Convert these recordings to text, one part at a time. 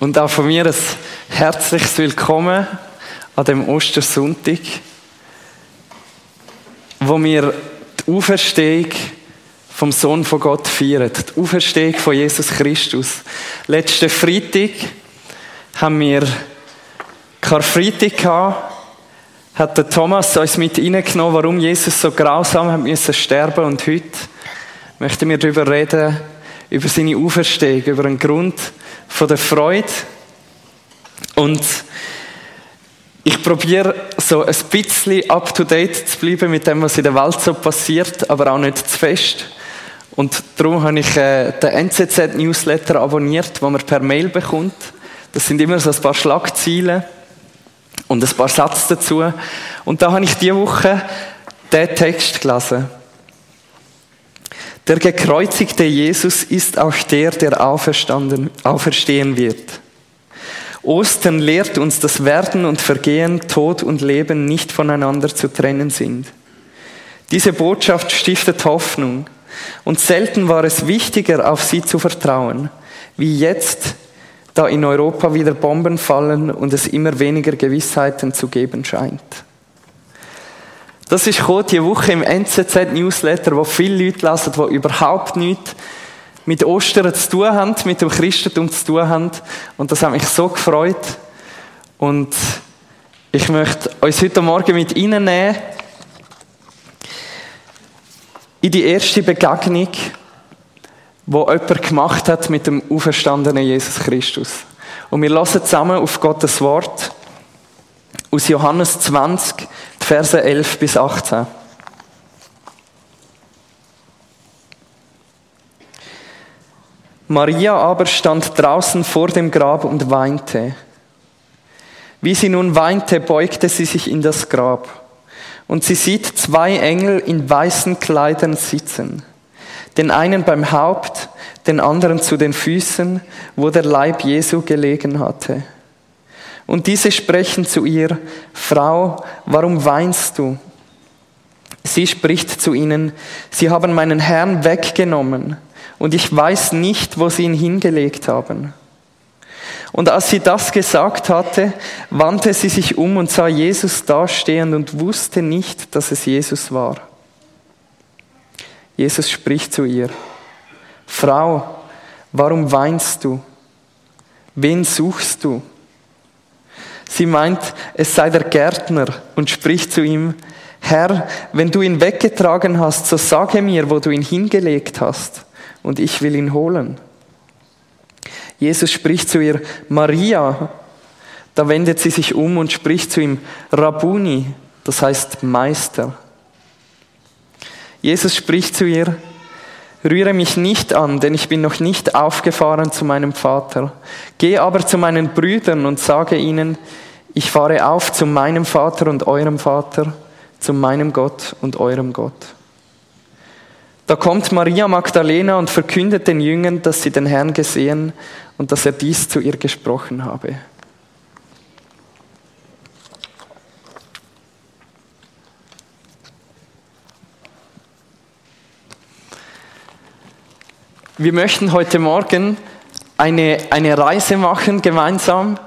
Und auch von mir ein herzliches Willkommen an dem Ostersonntag, wo wir die Auferstehung vom Sohn von Gott feiern, die Auferstehung von Jesus Christus. Letzten Freitag haben wir Karfreitag gehabt, hat der Thomas uns mit reingenommen, warum Jesus so grausam hat müssen sterben und heute möchten wir darüber reden, über seine Auferstehung, über einen Grund von der Freude. Und ich probiere so ein bisschen up to date zu bleiben mit dem, was in der Welt so passiert, aber auch nicht zu fest. Und darum habe ich äh, den NZZ-Newsletter abonniert, den man per Mail bekommt. Das sind immer so ein paar Schlagzeilen und ein paar Sätze dazu. Und da habe ich diese Woche den Text gelesen. Der gekreuzigte Jesus ist auch der, der auferstanden, auferstehen wird. Ostern lehrt uns, dass Werden und Vergehen, Tod und Leben nicht voneinander zu trennen sind. Diese Botschaft stiftet Hoffnung und selten war es wichtiger, auf sie zu vertrauen, wie jetzt, da in Europa wieder Bomben fallen und es immer weniger Gewissheiten zu geben scheint. Das ist die Woche im NZZ-Newsletter, wo viele Leute lesen, die überhaupt nichts mit Ostern zu tun haben, mit dem Christentum zu tun haben. Und das hat mich so gefreut. Und ich möchte uns heute Morgen mit Ihnen nehmen in die erste Begegnung, die jemand gemacht hat mit dem auferstandenen Jesus Christus. Und wir lassen zusammen auf Gottes Wort aus Johannes 20, Verse 11 bis 18. Maria aber stand draußen vor dem Grab und weinte. Wie sie nun weinte, beugte sie sich in das Grab. Und sie sieht zwei Engel in weißen Kleidern sitzen. Den einen beim Haupt, den anderen zu den Füßen, wo der Leib Jesu gelegen hatte. Und diese sprechen zu ihr, Frau, warum weinst du? Sie spricht zu ihnen, Sie haben meinen Herrn weggenommen und ich weiß nicht, wo Sie ihn hingelegt haben. Und als sie das gesagt hatte, wandte sie sich um und sah Jesus dastehen und wusste nicht, dass es Jesus war. Jesus spricht zu ihr, Frau, warum weinst du? Wen suchst du? Sie meint, es sei der Gärtner und spricht zu ihm, Herr, wenn du ihn weggetragen hast, so sage mir, wo du ihn hingelegt hast, und ich will ihn holen. Jesus spricht zu ihr, Maria. Da wendet sie sich um und spricht zu ihm, Rabuni, das heißt Meister. Jesus spricht zu ihr, Rühre mich nicht an, denn ich bin noch nicht aufgefahren zu meinem Vater. Geh aber zu meinen Brüdern und sage ihnen, ich fahre auf zu meinem Vater und eurem Vater, zu meinem Gott und eurem Gott. Da kommt Maria Magdalena und verkündet den Jüngern, dass sie den Herrn gesehen und dass er dies zu ihr gesprochen habe. Wir möchten heute Morgen eine, eine Reise machen gemeinsam.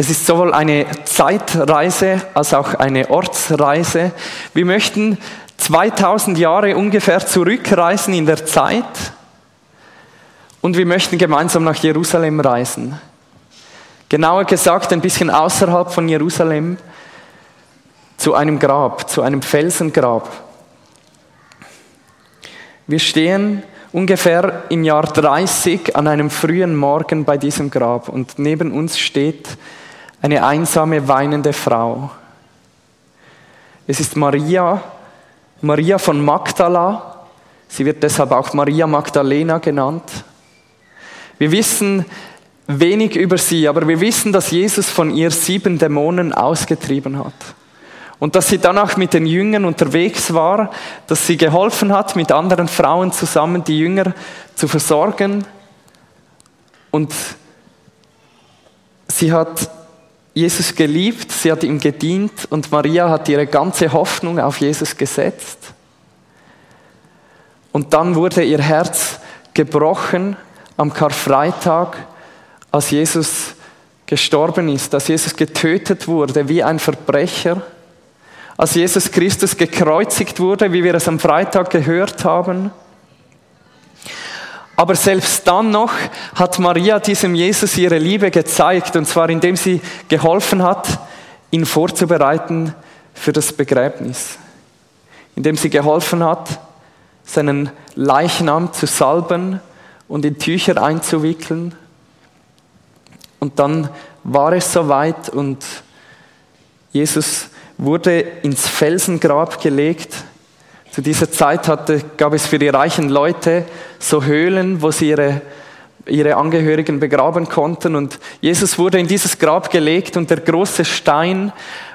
Es ist sowohl eine Zeitreise als auch eine Ortsreise. Wir möchten 2000 Jahre ungefähr zurückreisen in der Zeit und wir möchten gemeinsam nach Jerusalem reisen. Genauer gesagt ein bisschen außerhalb von Jerusalem zu einem Grab, zu einem Felsengrab. Wir stehen ungefähr im Jahr 30 an einem frühen Morgen bei diesem Grab und neben uns steht eine einsame, weinende Frau. Es ist Maria, Maria von Magdala. Sie wird deshalb auch Maria Magdalena genannt. Wir wissen wenig über sie, aber wir wissen, dass Jesus von ihr sieben Dämonen ausgetrieben hat. Und dass sie danach mit den Jüngern unterwegs war, dass sie geholfen hat, mit anderen Frauen zusammen die Jünger zu versorgen. Und sie hat Jesus geliebt, sie hat ihm gedient und Maria hat ihre ganze Hoffnung auf Jesus gesetzt. Und dann wurde ihr Herz gebrochen am Karfreitag, als Jesus gestorben ist, dass Jesus getötet wurde wie ein Verbrecher, als Jesus Christus gekreuzigt wurde, wie wir es am Freitag gehört haben. Aber selbst dann noch hat Maria diesem Jesus ihre Liebe gezeigt, und zwar indem sie geholfen hat, ihn vorzubereiten für das Begräbnis, indem sie geholfen hat, seinen Leichnam zu salben und in Tücher einzuwickeln. Und dann war es soweit und Jesus wurde ins Felsengrab gelegt. Zu dieser Zeit hatte, gab es für die reichen Leute so Höhlen, wo sie ihre, ihre Angehörigen begraben konnten. Und Jesus wurde in dieses Grab gelegt und der große Stein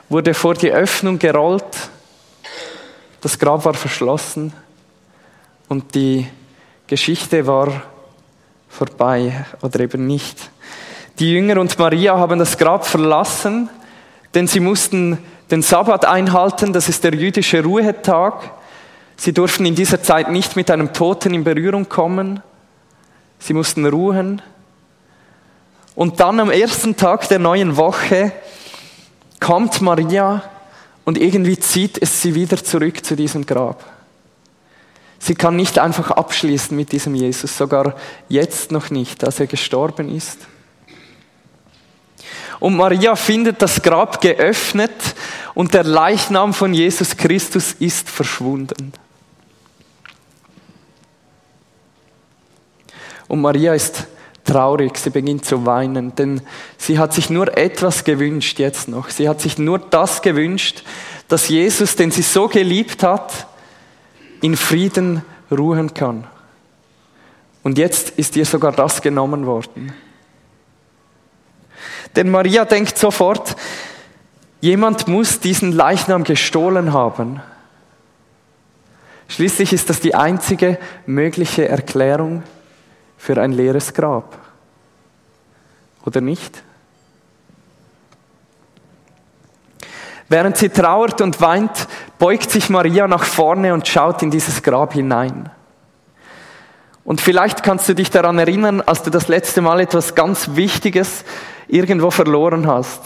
wurde vor die Öffnung gerollt. Das Grab war verschlossen und die Geschichte war vorbei oder eben nicht. Die Jünger und Maria haben das Grab verlassen, denn sie mussten den Sabbat einhalten, das ist der jüdische Ruhetag. Sie durften in dieser Zeit nicht mit einem Toten in Berührung kommen. Sie mussten ruhen. Und dann am ersten Tag der neuen Woche kommt Maria und irgendwie zieht es sie wieder zurück zu diesem Grab. Sie kann nicht einfach abschließen mit diesem Jesus, sogar jetzt noch nicht, als er gestorben ist. Und Maria findet das Grab geöffnet und der Leichnam von Jesus Christus ist verschwunden. Und Maria ist traurig, sie beginnt zu weinen, denn sie hat sich nur etwas gewünscht jetzt noch. Sie hat sich nur das gewünscht, dass Jesus, den sie so geliebt hat, in Frieden ruhen kann. Und jetzt ist ihr sogar das genommen worden. Denn Maria denkt sofort, jemand muss diesen Leichnam gestohlen haben. Schließlich ist das die einzige mögliche Erklärung für ein leeres Grab. Oder nicht? Während sie trauert und weint, beugt sich Maria nach vorne und schaut in dieses Grab hinein. Und vielleicht kannst du dich daran erinnern, als du das letzte Mal etwas ganz Wichtiges irgendwo verloren hast.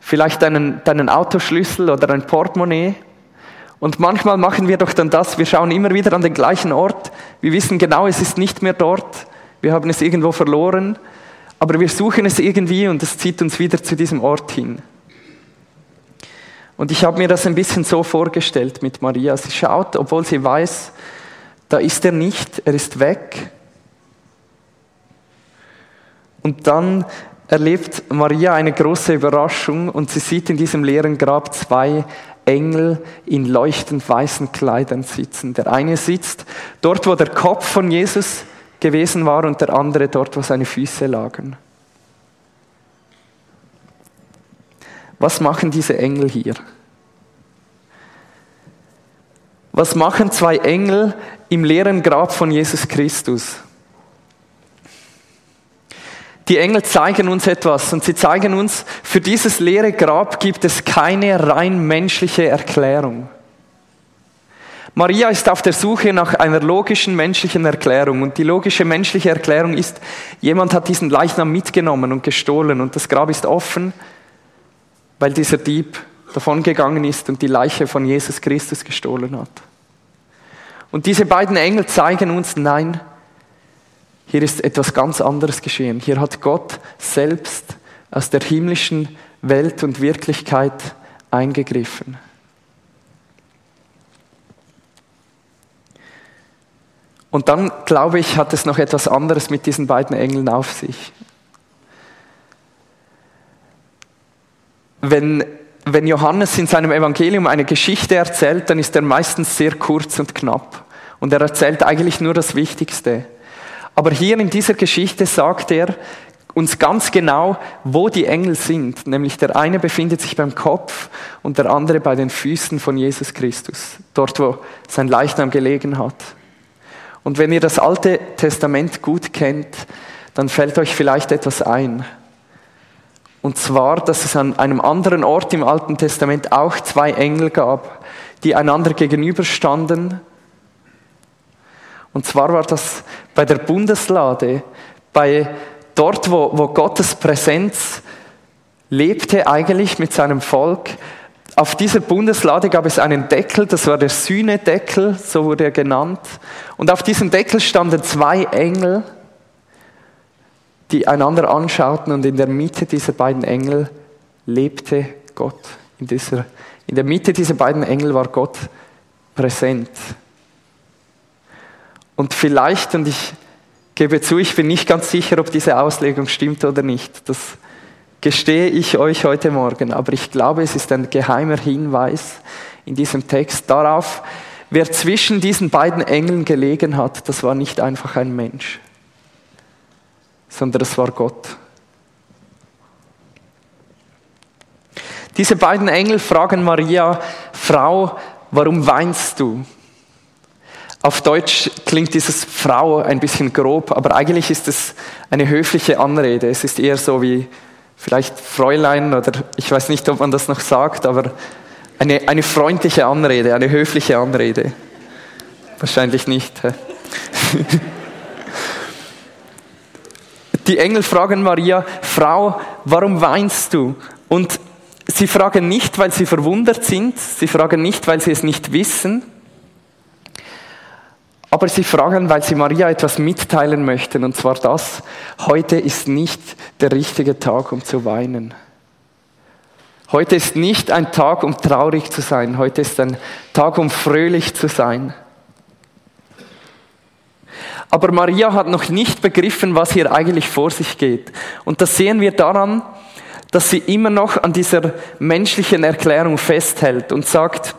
Vielleicht deinen, deinen Autoschlüssel oder ein Portemonnaie. Und manchmal machen wir doch dann das, wir schauen immer wieder an den gleichen Ort. Wir wissen genau, es ist nicht mehr dort. Wir haben es irgendwo verloren. Aber wir suchen es irgendwie und es zieht uns wieder zu diesem Ort hin. Und ich habe mir das ein bisschen so vorgestellt mit Maria. Sie schaut, obwohl sie weiß, da ist er nicht, er ist weg. Und dann erlebt Maria eine große Überraschung und sie sieht in diesem leeren Grab zwei Engel in leuchtend weißen Kleidern sitzen. Der eine sitzt dort, wo der Kopf von Jesus gewesen war und der andere dort, wo seine Füße lagen. Was machen diese Engel hier? Was machen zwei Engel im leeren Grab von Jesus Christus? Die Engel zeigen uns etwas und sie zeigen uns, für dieses leere Grab gibt es keine rein menschliche Erklärung. Maria ist auf der Suche nach einer logischen menschlichen Erklärung und die logische menschliche Erklärung ist, jemand hat diesen Leichnam mitgenommen und gestohlen und das Grab ist offen, weil dieser Dieb davongegangen ist und die Leiche von Jesus Christus gestohlen hat. Und diese beiden Engel zeigen uns, nein, hier ist etwas ganz anderes geschehen. Hier hat Gott selbst aus der himmlischen Welt und Wirklichkeit eingegriffen. Und dann, glaube ich, hat es noch etwas anderes mit diesen beiden Engeln auf sich. Wenn wenn Johannes in seinem Evangelium eine Geschichte erzählt, dann ist er meistens sehr kurz und knapp. Und er erzählt eigentlich nur das Wichtigste. Aber hier in dieser Geschichte sagt er uns ganz genau, wo die Engel sind. Nämlich der eine befindet sich beim Kopf und der andere bei den Füßen von Jesus Christus. Dort, wo sein Leichnam gelegen hat. Und wenn ihr das Alte Testament gut kennt, dann fällt euch vielleicht etwas ein. Und zwar, dass es an einem anderen Ort im Alten Testament auch zwei Engel gab, die einander gegenüberstanden. Und zwar war das bei der Bundeslade, bei dort, wo, wo Gottes Präsenz lebte eigentlich mit seinem Volk. Auf dieser Bundeslade gab es einen Deckel, das war der Sühnedeckel, so wurde er genannt. Und auf diesem Deckel standen zwei Engel, die einander anschauten und in der Mitte dieser beiden Engel lebte Gott. In, dieser, in der Mitte dieser beiden Engel war Gott präsent. Und vielleicht, und ich gebe zu, ich bin nicht ganz sicher, ob diese Auslegung stimmt oder nicht. Das gestehe ich euch heute Morgen. Aber ich glaube, es ist ein geheimer Hinweis in diesem Text darauf, wer zwischen diesen beiden Engeln gelegen hat, das war nicht einfach ein Mensch, sondern es war Gott. Diese beiden Engel fragen Maria, Frau, warum weinst du? Auf Deutsch klingt dieses Frau ein bisschen grob, aber eigentlich ist es eine höfliche Anrede. Es ist eher so wie vielleicht Fräulein oder ich weiß nicht, ob man das noch sagt, aber eine, eine freundliche Anrede, eine höfliche Anrede. Wahrscheinlich nicht. Die Engel fragen Maria, Frau, warum weinst du? Und sie fragen nicht, weil sie verwundert sind, sie fragen nicht, weil sie es nicht wissen, aber sie fragen, weil sie Maria etwas mitteilen möchten, und zwar das, heute ist nicht der richtige Tag, um zu weinen. Heute ist nicht ein Tag, um traurig zu sein, heute ist ein Tag, um fröhlich zu sein. Aber Maria hat noch nicht begriffen, was hier eigentlich vor sich geht. Und das sehen wir daran, dass sie immer noch an dieser menschlichen Erklärung festhält und sagt,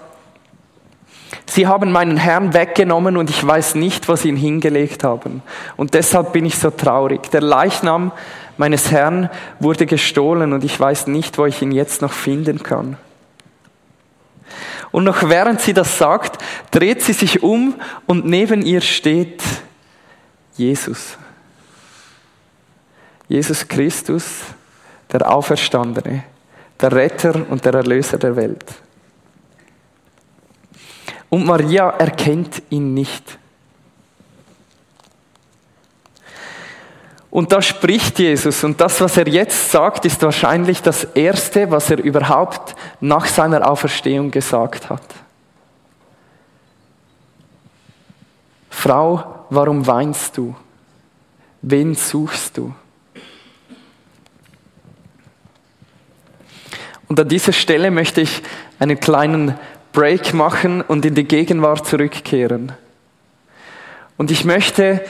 Sie haben meinen Herrn weggenommen und ich weiß nicht, wo sie ihn hingelegt haben. Und deshalb bin ich so traurig. Der Leichnam meines Herrn wurde gestohlen und ich weiß nicht, wo ich ihn jetzt noch finden kann. Und noch während sie das sagt, dreht sie sich um und neben ihr steht Jesus. Jesus Christus, der Auferstandene, der Retter und der Erlöser der Welt. Und Maria erkennt ihn nicht. Und da spricht Jesus und das, was er jetzt sagt, ist wahrscheinlich das Erste, was er überhaupt nach seiner Auferstehung gesagt hat. Frau, warum weinst du? Wen suchst du? Und an dieser Stelle möchte ich einen kleinen Break machen und in die Gegenwart zurückkehren. Und ich möchte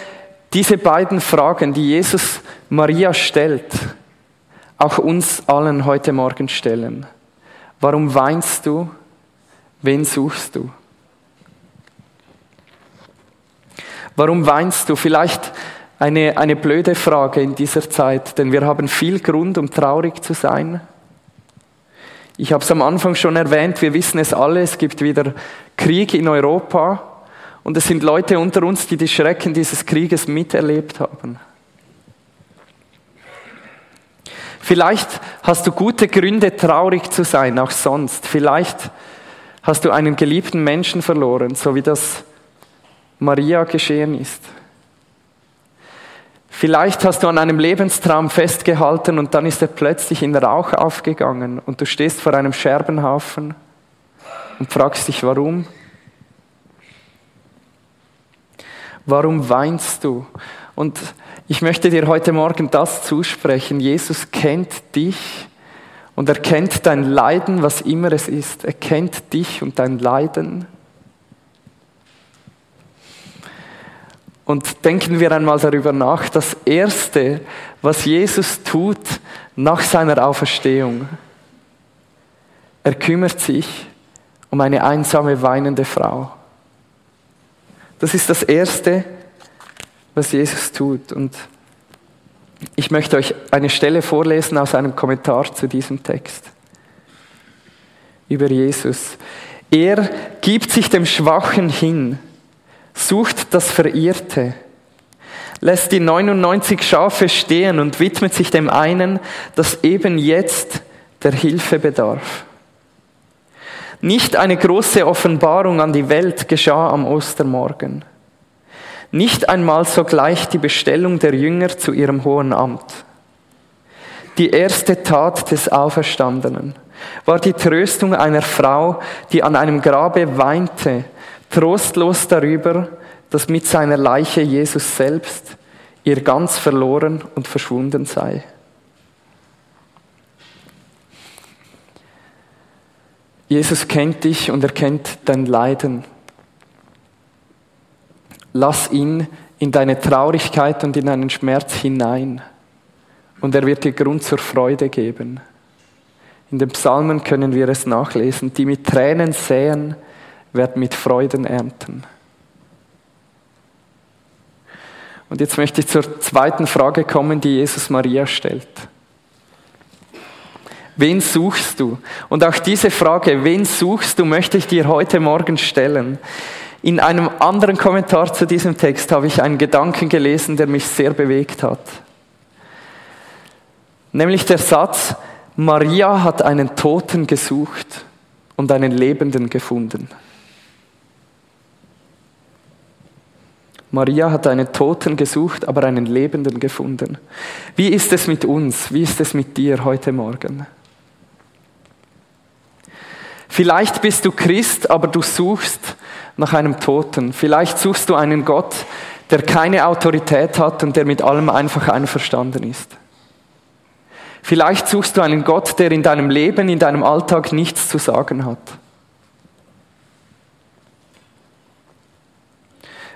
diese beiden Fragen, die Jesus Maria stellt, auch uns allen heute Morgen stellen. Warum weinst du? Wen suchst du? Warum weinst du? Vielleicht eine, eine blöde Frage in dieser Zeit, denn wir haben viel Grund, um traurig zu sein. Ich habe es am Anfang schon erwähnt, wir wissen es alle, es gibt wieder Krieg in Europa und es sind Leute unter uns, die die Schrecken dieses Krieges miterlebt haben. Vielleicht hast du gute Gründe, traurig zu sein, auch sonst. Vielleicht hast du einen geliebten Menschen verloren, so wie das Maria geschehen ist. Vielleicht hast du an einem Lebenstraum festgehalten und dann ist er plötzlich in Rauch aufgegangen und du stehst vor einem Scherbenhaufen und fragst dich, warum? Warum weinst du? Und ich möchte dir heute Morgen das zusprechen. Jesus kennt dich und er kennt dein Leiden, was immer es ist. Er kennt dich und dein Leiden. Und denken wir einmal darüber nach, das Erste, was Jesus tut nach seiner Auferstehung, er kümmert sich um eine einsame, weinende Frau. Das ist das Erste, was Jesus tut. Und ich möchte euch eine Stelle vorlesen aus einem Kommentar zu diesem Text über Jesus. Er gibt sich dem Schwachen hin sucht das Verirrte, lässt die 99 Schafe stehen und widmet sich dem einen, das eben jetzt der Hilfe bedarf. Nicht eine große Offenbarung an die Welt geschah am Ostermorgen. Nicht einmal sogleich die Bestellung der Jünger zu ihrem hohen Amt. die erste Tat des Auferstandenen, war die Tröstung einer Frau, die an einem Grabe weinte, trostlos darüber, dass mit seiner Leiche Jesus selbst ihr ganz verloren und verschwunden sei. Jesus kennt dich und er kennt dein Leiden. Lass ihn in deine Traurigkeit und in deinen Schmerz hinein und er wird dir Grund zur Freude geben. In den Psalmen können wir es nachlesen. Die mit Tränen säen, werden mit Freuden ernten. Und jetzt möchte ich zur zweiten Frage kommen, die Jesus Maria stellt. Wen suchst du? Und auch diese Frage, wen suchst du, möchte ich dir heute Morgen stellen. In einem anderen Kommentar zu diesem Text habe ich einen Gedanken gelesen, der mich sehr bewegt hat. Nämlich der Satz, Maria hat einen Toten gesucht und einen Lebenden gefunden. Maria hat einen Toten gesucht, aber einen Lebenden gefunden. Wie ist es mit uns? Wie ist es mit dir heute Morgen? Vielleicht bist du Christ, aber du suchst nach einem Toten. Vielleicht suchst du einen Gott, der keine Autorität hat und der mit allem einfach einverstanden ist. Vielleicht suchst du einen Gott, der in deinem Leben, in deinem Alltag nichts zu sagen hat.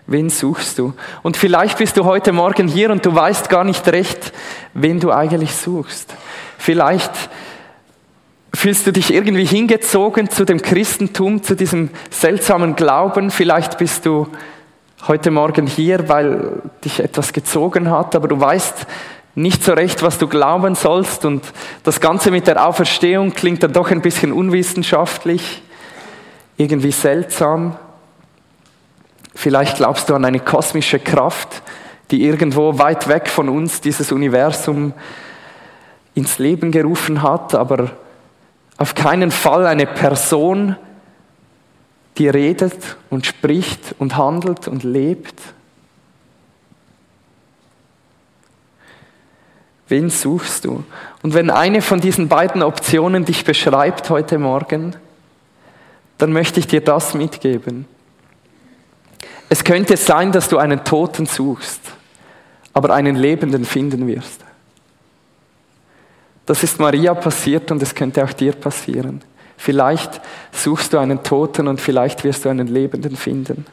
Wen suchst du? Und vielleicht bist du heute Morgen hier und du weißt gar nicht recht, wen du eigentlich suchst. Vielleicht fühlst du dich irgendwie hingezogen zu dem Christentum, zu diesem seltsamen Glauben. Vielleicht bist du heute Morgen hier, weil dich etwas gezogen hat, aber du weißt nicht so recht, was du glauben sollst und das Ganze mit der Auferstehung klingt dann doch ein bisschen unwissenschaftlich, irgendwie seltsam. Vielleicht glaubst du an eine kosmische Kraft, die irgendwo weit weg von uns dieses Universum ins Leben gerufen hat, aber auf keinen Fall eine Person, die redet und spricht und handelt und lebt. Wen suchst du? Und wenn eine von diesen beiden Optionen dich beschreibt heute Morgen, dann möchte ich dir das mitgeben. Es könnte sein, dass du einen Toten suchst, aber einen Lebenden finden wirst. Das ist Maria passiert und es könnte auch dir passieren. Vielleicht suchst du einen Toten und vielleicht wirst du einen Lebenden finden.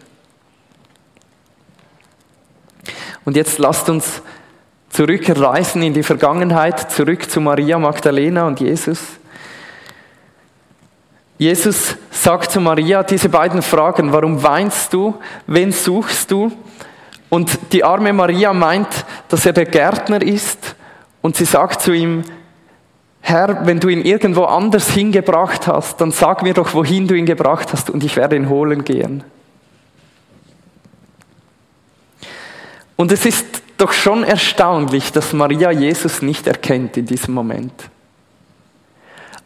Und jetzt lasst uns zurückreisen in die Vergangenheit, zurück zu Maria Magdalena und Jesus. Jesus sagt zu Maria diese beiden Fragen, warum weinst du, wen suchst du? Und die arme Maria meint, dass er der Gärtner ist und sie sagt zu ihm, Herr, wenn du ihn irgendwo anders hingebracht hast, dann sag mir doch, wohin du ihn gebracht hast und ich werde ihn holen gehen. Und es ist doch schon erstaunlich, dass Maria Jesus nicht erkennt in diesem Moment.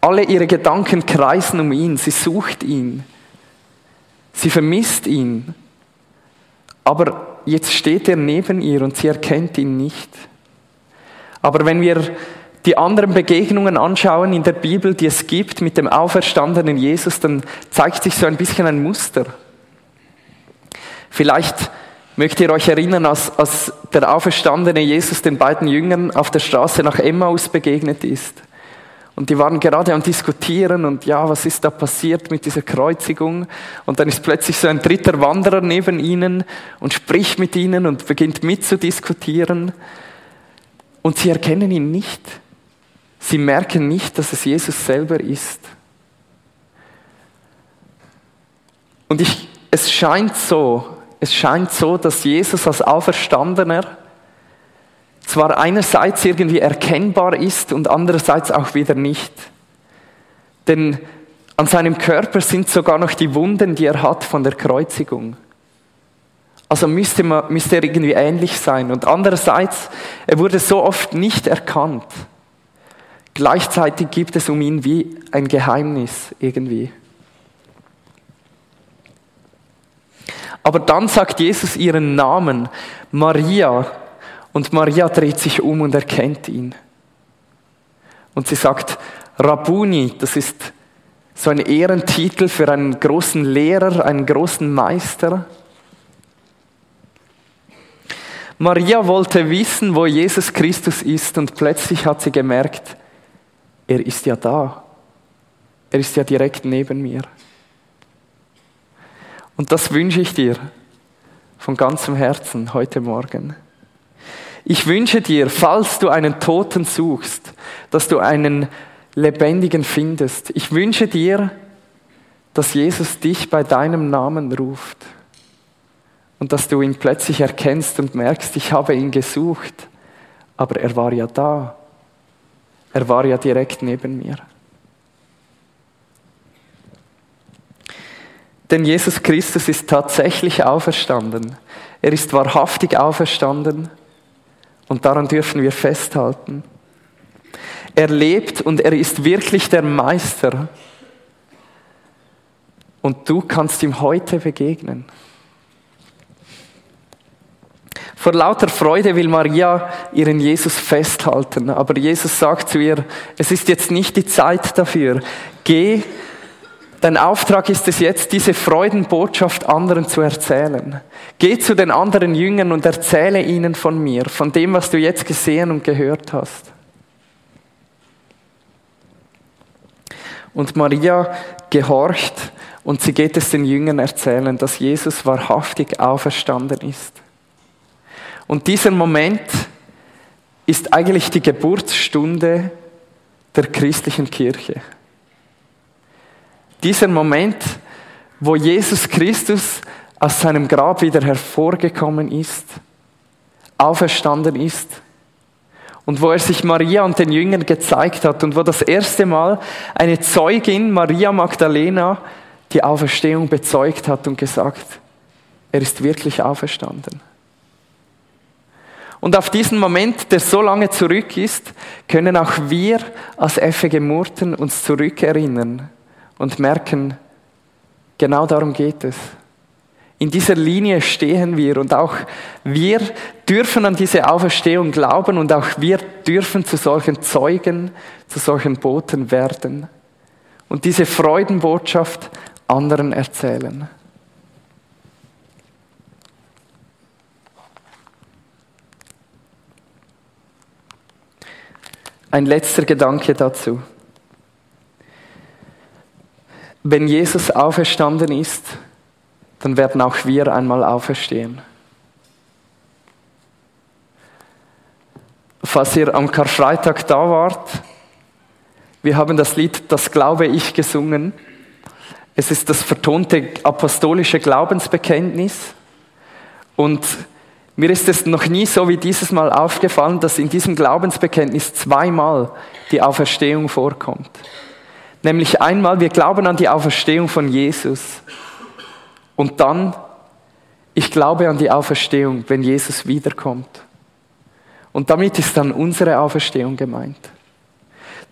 Alle ihre Gedanken kreisen um ihn, sie sucht ihn, sie vermisst ihn. Aber jetzt steht er neben ihr und sie erkennt ihn nicht. Aber wenn wir die anderen Begegnungen anschauen in der Bibel, die es gibt mit dem auferstandenen Jesus, dann zeigt sich so ein bisschen ein Muster. Vielleicht mögt ihr euch erinnern, als, als der auferstandene Jesus den beiden Jüngern auf der Straße nach Emmaus begegnet ist. Und die waren gerade am Diskutieren und ja, was ist da passiert mit dieser Kreuzigung? Und dann ist plötzlich so ein dritter Wanderer neben ihnen und spricht mit ihnen und beginnt mitzudiskutieren. Und sie erkennen ihn nicht. Sie merken nicht, dass es Jesus selber ist. Und ich, es scheint so, es scheint so, dass Jesus als Auferstandener zwar einerseits irgendwie erkennbar ist und andererseits auch wieder nicht. Denn an seinem Körper sind sogar noch die Wunden, die er hat von der Kreuzigung. Also müsste, man, müsste er irgendwie ähnlich sein. Und andererseits, er wurde so oft nicht erkannt. Gleichzeitig gibt es um ihn wie ein Geheimnis irgendwie. Aber dann sagt Jesus ihren Namen, Maria, und Maria dreht sich um und erkennt ihn. Und sie sagt, Rabuni, das ist so ein Ehrentitel für einen großen Lehrer, einen großen Meister. Maria wollte wissen, wo Jesus Christus ist und plötzlich hat sie gemerkt, er ist ja da. Er ist ja direkt neben mir. Und das wünsche ich dir von ganzem Herzen heute Morgen. Ich wünsche dir, falls du einen Toten suchst, dass du einen Lebendigen findest. Ich wünsche dir, dass Jesus dich bei deinem Namen ruft und dass du ihn plötzlich erkennst und merkst, ich habe ihn gesucht, aber er war ja da. Er war ja direkt neben mir. Denn Jesus Christus ist tatsächlich auferstanden. Er ist wahrhaftig auferstanden und daran dürfen wir festhalten. Er lebt und er ist wirklich der Meister. Und du kannst ihm heute begegnen. Vor lauter Freude will Maria ihren Jesus festhalten, aber Jesus sagt zu ihr, es ist jetzt nicht die Zeit dafür. Geh Dein Auftrag ist es jetzt, diese Freudenbotschaft anderen zu erzählen. Geh zu den anderen Jüngern und erzähle ihnen von mir, von dem, was du jetzt gesehen und gehört hast. Und Maria gehorcht und sie geht es den Jüngern erzählen, dass Jesus wahrhaftig auferstanden ist. Und dieser Moment ist eigentlich die Geburtsstunde der christlichen Kirche. Dieser Moment, wo Jesus Christus aus seinem Grab wieder hervorgekommen ist, auferstanden ist und wo er sich Maria und den Jüngern gezeigt hat und wo das erste Mal eine Zeugin, Maria Magdalena, die Auferstehung bezeugt hat und gesagt, er ist wirklich auferstanden. Und auf diesen Moment, der so lange zurück ist, können auch wir als FG Murten uns zurückerinnern und merken, genau darum geht es. In dieser Linie stehen wir und auch wir dürfen an diese Auferstehung glauben und auch wir dürfen zu solchen Zeugen, zu solchen Boten werden und diese Freudenbotschaft anderen erzählen. Ein letzter Gedanke dazu wenn Jesus auferstanden ist, dann werden auch wir einmal auferstehen. Falls ihr am Karfreitag da wart, wir haben das Lied Das Glaube ich gesungen. Es ist das vertonte apostolische Glaubensbekenntnis. Und mir ist es noch nie so wie dieses Mal aufgefallen, dass in diesem Glaubensbekenntnis zweimal die Auferstehung vorkommt. Nämlich einmal, wir glauben an die Auferstehung von Jesus. Und dann, ich glaube an die Auferstehung, wenn Jesus wiederkommt. Und damit ist dann unsere Auferstehung gemeint.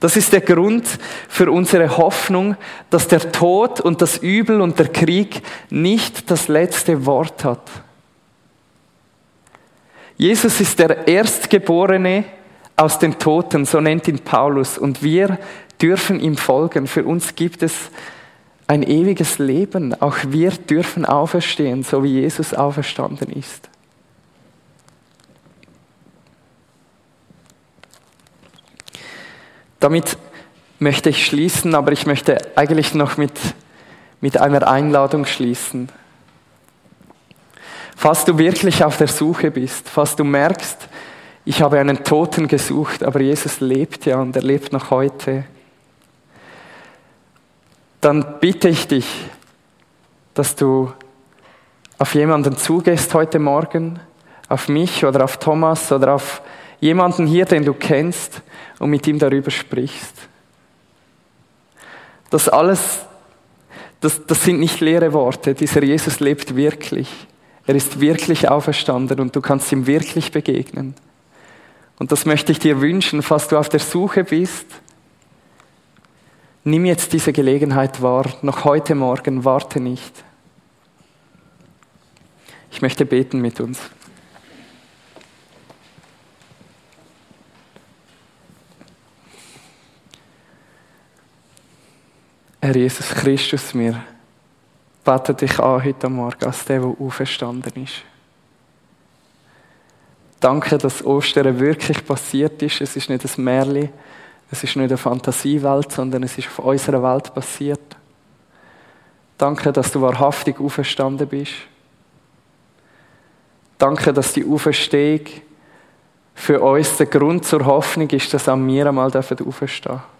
Das ist der Grund für unsere Hoffnung, dass der Tod und das Übel und der Krieg nicht das letzte Wort hat. Jesus ist der Erstgeborene aus den Toten, so nennt ihn Paulus, und wir dürfen ihm folgen. Für uns gibt es ein ewiges Leben. Auch wir dürfen auferstehen, so wie Jesus auferstanden ist. Damit möchte ich schließen, aber ich möchte eigentlich noch mit, mit einer Einladung schließen. Falls du wirklich auf der Suche bist, falls du merkst, ich habe einen Toten gesucht, aber Jesus lebt ja und er lebt noch heute, dann bitte ich dich, dass du auf jemanden zugehst heute Morgen, auf mich oder auf Thomas oder auf jemanden hier, den du kennst und mit ihm darüber sprichst. Das alles, das, das sind nicht leere Worte. Dieser Jesus lebt wirklich. Er ist wirklich auferstanden und du kannst ihm wirklich begegnen. Und das möchte ich dir wünschen, falls du auf der Suche bist Nimm jetzt diese Gelegenheit wahr, noch heute Morgen, warte nicht. Ich möchte beten mit uns. Herr Jesus Christus, wir beten dich an heute Morgen als der, der auferstanden ist. Danke, dass Ostern wirklich passiert ist. Es ist nicht ein Märchen, es ist nicht eine Fantasiewelt, sondern es ist auf unserer Welt passiert. Danke, dass du wahrhaftig auferstanden bist. Danke, dass die Auferstehung für uns der Grund zur Hoffnung ist, dass auch wir einmal auferstehen dürfen.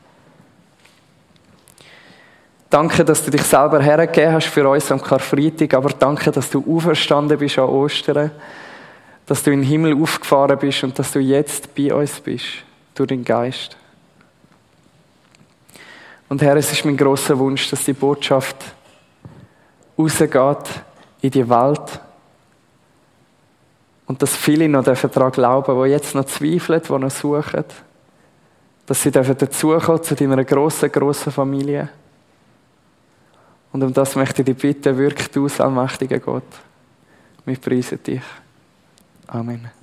Danke, dass du dich selber hergegeben hast für uns am Karfreitag, aber danke, dass du auferstanden bist an Ostern, dass du in den Himmel aufgefahren bist und dass du jetzt bei uns bist, durch den Geist. Und Herr, es ist mein großer Wunsch, dass die Botschaft rausgeht in die Welt und dass viele noch daran glauben, die jetzt noch zweifeln, die noch suchen, dass sie dazukommen zu deiner grossen, grossen Familie. Und um das möchte ich dich bitten, wirkt du, allmächtiger Gott. Wir preisen dich. Amen.